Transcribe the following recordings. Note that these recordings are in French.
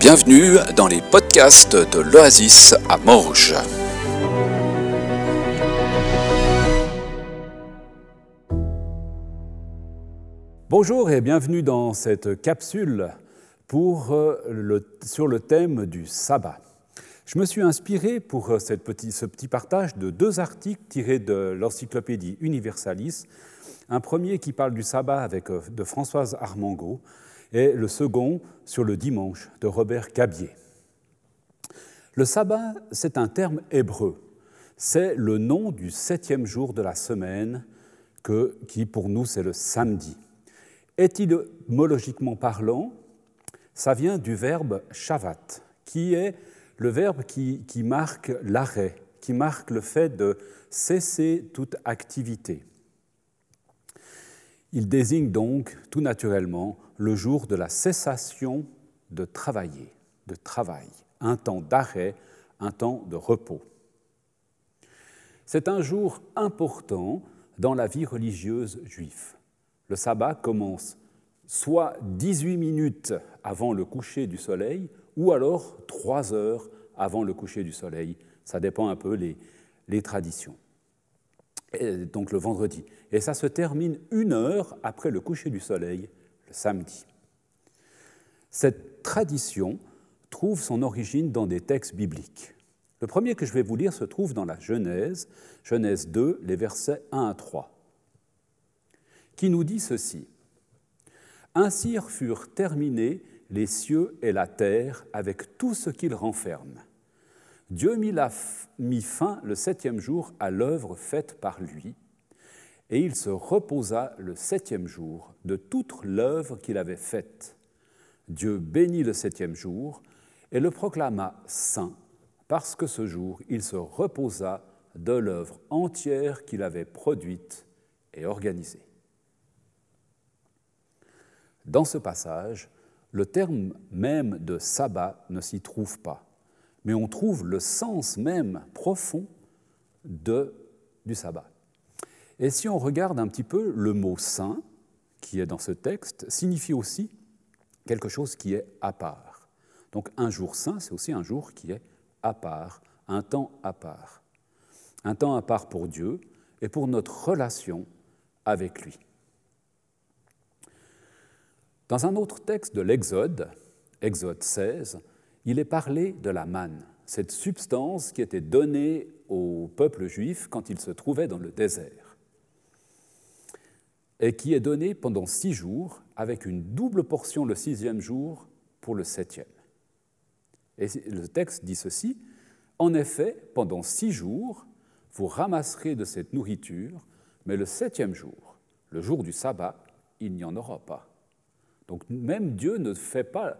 Bienvenue dans les podcasts de l'Oasis à Morges. Bonjour et bienvenue dans cette capsule euh, sur le thème du sabbat. Je me suis inspiré pour euh, ce petit partage de deux articles tirés de l'encyclopédie Universalis. Un premier qui parle du sabbat avec, euh, de Françoise Armango et le second sur le dimanche de Robert Cabier. Le sabbat, c'est un terme hébreu. C'est le nom du septième jour de la semaine, que, qui pour nous c'est le samedi. Étymologiquement parlant, ça vient du verbe shavat, qui est le verbe qui, qui marque l'arrêt, qui marque le fait de cesser toute activité. Il désigne donc tout naturellement le jour de la cessation de travailler, de travail, un temps d'arrêt, un temps de repos. C'est un jour important dans la vie religieuse juive. Le sabbat commence soit 18 minutes avant le coucher du soleil, ou alors 3 heures avant le coucher du soleil. Ça dépend un peu les, les traditions. Donc le vendredi. Et ça se termine une heure après le coucher du soleil, le samedi. Cette tradition trouve son origine dans des textes bibliques. Le premier que je vais vous lire se trouve dans la Genèse, Genèse 2, les versets 1 à 3, qui nous dit ceci. Ainsi furent terminés les cieux et la terre avec tout ce qu'ils renferment. Dieu mit, fin le septième jour à l'œuvre faite par lui, et il se reposa le septième jour de toute l'œuvre qu'il avait faite. Dieu bénit le septième jour et le proclama saint, parce que ce jour il se reposa de l'œuvre entière qu'il avait produite et organisée. Dans ce passage, le terme même de sabbat ne s'y trouve pas, mais on trouve le sens même profond du sabbat. Et si on regarde un petit peu, le mot saint, qui est dans ce texte, signifie aussi quelque chose qui est à part. Donc un jour saint, c'est aussi un jour qui est à part, un temps à part. Un temps à part pour Dieu et pour notre relation avec lui. Dans un autre texte de l'Exode, Exode 16, il est parlé de la manne, cette substance qui était donnée au peuple juif quand il se trouvait dans le désert, et qui est donnée pendant six jours, avec une double portion le sixième jour pour le septième. Et le texte dit ceci, En effet, pendant six jours, vous ramasserez de cette nourriture, mais le septième jour, le jour du sabbat, il n'y en aura pas. Donc même Dieu ne fait pas,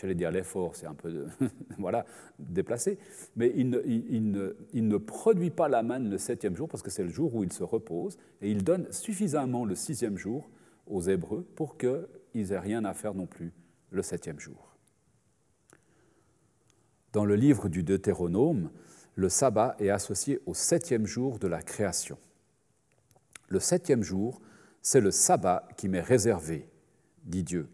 j'allais dire l'effort, c'est un peu voilà, déplacé, mais il ne, il, il ne, produit pas la manne le septième jour parce que c'est le jour où il se repose, et il donne suffisamment le sixième jour aux Hébreux pour qu'ils n'aient rien à faire non plus le septième jour. Dans le livre du Deutéronome, le sabbat est associé au septième jour de la création. Le septième jour, c'est le sabbat qui m'est réservé, dit Dieu.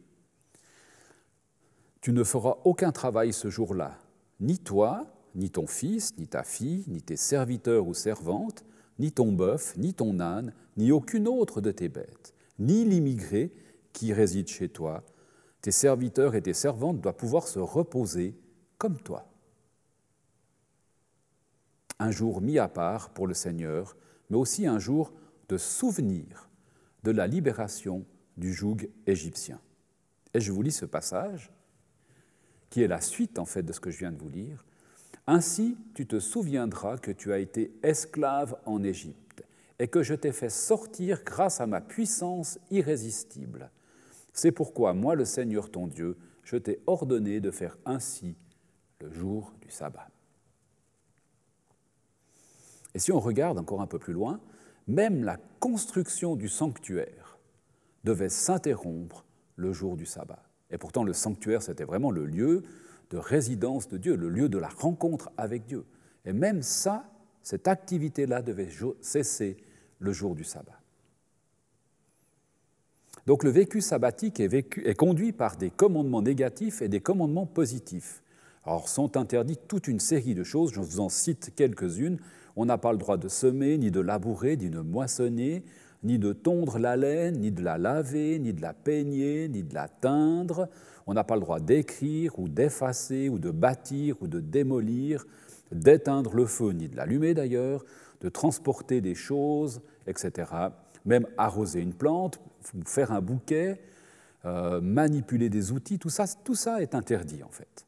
Tu ne feras aucun travail ce jour-là, ni toi, ni ton fils, ni ta fille, ni tes serviteurs ou servantes, ni ton bœuf, ni ton âne, ni aucune autre de tes bêtes, ni l'immigré qui réside chez toi. Tes serviteurs et tes servantes doivent pouvoir se reposer comme toi. Un jour mis à part pour le Seigneur, mais aussi un jour de souvenir de la libération du joug égyptien. Et je vous lis ce passage, qui est la suite en fait de ce que je viens de vous lire. Ainsi, tu te souviendras que tu as été esclave en Égypte et que je t'ai fait sortir grâce à ma puissance irrésistible. C'est pourquoi moi, le Seigneur ton Dieu, je t'ai ordonné de faire ainsi le jour du sabbat. Et si on regarde encore un peu plus loin, même la construction du sanctuaire devait s'interrompre le jour du sabbat. Et pourtant, le sanctuaire, c'était vraiment le lieu de résidence de Dieu, le lieu de la rencontre avec Dieu. Et même ça, cette activité-là devait cesser le jour du sabbat. Donc le vécu sabbatique est, conduit par des commandements négatifs et des commandements positifs. Alors sont interdites toute une série de choses, je vous en cite quelques-unes. On n'a pas le droit de semer, ni de labourer, ni de moissonner, ni de tondre la laine, ni de la laver, ni de la peigner, ni de la teindre. On n'a pas le droit d'écrire ou d'effacer ou de bâtir ou de démolir, d'éteindre le feu, ni de l'allumer d'ailleurs, de transporter des choses, etc. Même arroser une plante, faire un bouquet, euh, manipuler des outils, tout ça, tout ça est interdit en fait.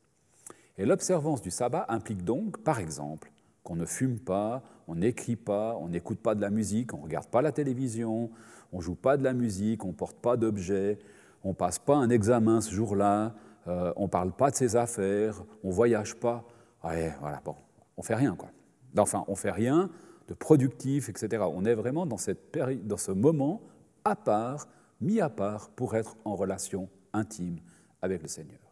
Et l'observance du sabbat implique donc, par exemple, qu'on ne fume pas, on n'écrit pas, on n'écoute pas de la musique, on ne regarde pas la télévision, on ne joue pas de la musique, on ne porte pas d'objets, on ne passe pas un examen ce jour-là, euh, on ne parle pas de ses affaires, on ne voyage pas. Ouais, voilà, bon, on fait rien, quoi. Enfin, on fait rien de productif, etc. On est vraiment dans, cette dans ce moment à part, mis à part, pour être en relation intime avec le Seigneur.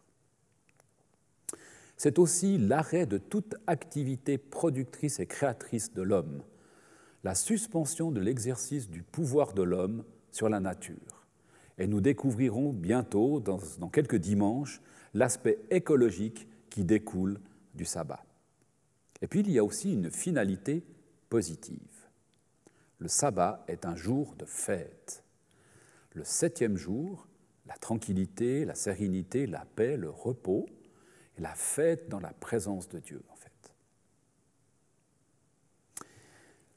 C'est aussi l'arrêt de toute activité productrice et créatrice de l'homme, la suspension de l'exercice du pouvoir de l'homme sur la nature. Et nous découvrirons bientôt, dans, quelques dimanches, l'aspect écologique qui découle du sabbat. Et puis il y a aussi une finalité positive. Le sabbat est un jour de fête. Le septième jour, la tranquillité, la sérénité, la paix, le repos, la fête dans la présence de Dieu, en fait.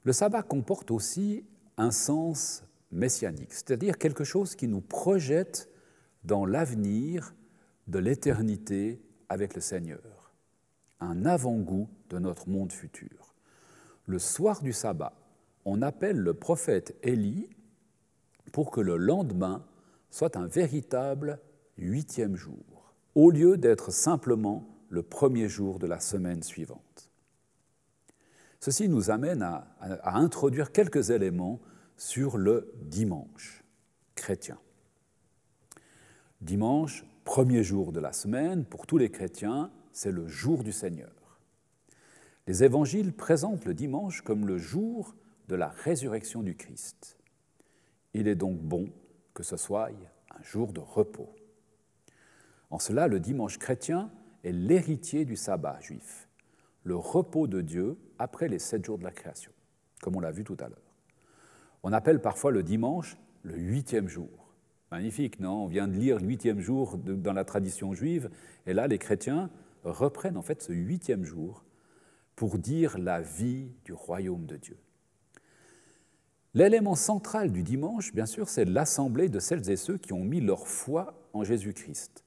Le sabbat comporte aussi un sens messianique, c'est-à-dire quelque chose qui nous projette dans l'avenir de l'éternité avec le Seigneur, un avant-goût de notre monde futur. Le soir du sabbat, on appelle le prophète Élie pour que le lendemain soit un véritable huitième jour au lieu d'être simplement le premier jour de la semaine suivante. Ceci nous amène à, introduire quelques éléments sur le dimanche chrétien. Dimanche, premier jour de la semaine, pour tous les chrétiens, c'est le jour du Seigneur. Les évangiles présentent le dimanche comme le jour de la résurrection du Christ. Il est donc bon que ce soit un jour de repos. En cela, le dimanche chrétien est l'héritier du sabbat juif, le repos de Dieu après les sept jours de la création, comme on l'a vu tout à l'heure. On appelle parfois le dimanche le huitième jour. Magnifique, non? On vient de lire huitième jour dans la tradition juive, et là, les chrétiens reprennent en fait ce huitième jour pour dire la vie du royaume de Dieu. L'élément central du dimanche, bien sûr, c'est l'assemblée de celles et ceux qui ont mis leur foi en Jésus-Christ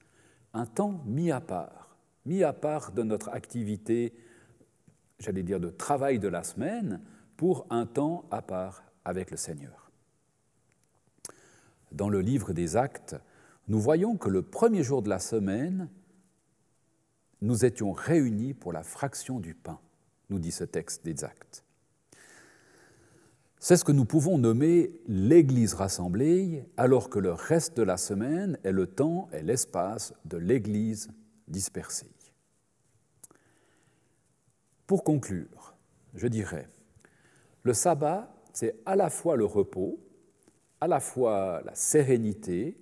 un temps mis à part, mis à part de notre activité, j'allais dire, de travail de la semaine, pour un temps à part avec le Seigneur. Dans le livre des actes, nous voyons que le premier jour de la semaine, nous étions réunis pour la fraction du pain, nous dit ce texte des actes. C'est ce que nous pouvons nommer l'Église rassemblée, alors que le reste de la semaine est le temps et l'espace de l'Église dispersée. Pour conclure, je dirais, le sabbat, c'est à la fois le repos, à la fois la sérénité,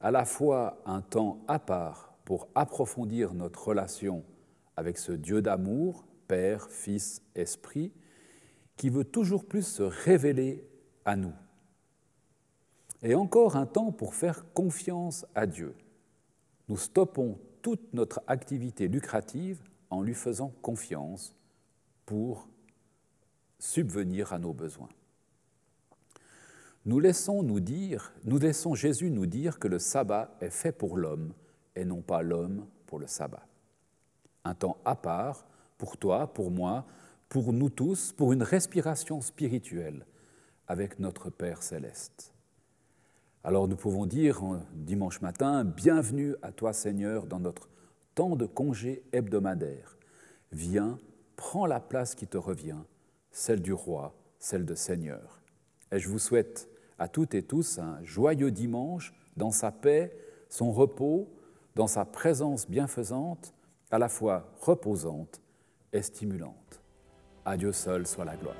à la fois un temps à part pour approfondir notre relation avec ce Dieu d'amour, Père, Fils, Esprit, qui veut toujours plus se révéler à nous. Et encore un temps pour faire confiance à Dieu. Nous stoppons toute notre activité lucrative en lui faisant confiance pour subvenir à nos besoins. Nous laissons nous dire, nous laissons Jésus nous dire que le sabbat est fait pour l'homme et non pas l'homme pour le sabbat. Un temps à part pour toi, pour moi, pour nous tous, pour une respiration spirituelle avec notre Père céleste. Alors nous pouvons dire dimanche matin, Bienvenue à toi Seigneur dans notre temps de congé hebdomadaire. Viens, prends la place qui te revient, celle du roi, celle de Seigneur. Et je vous souhaite à toutes et tous un joyeux dimanche dans sa paix, son repos, dans sa présence bienfaisante, à la fois reposante et stimulante. À Dieu seul soit la gloire.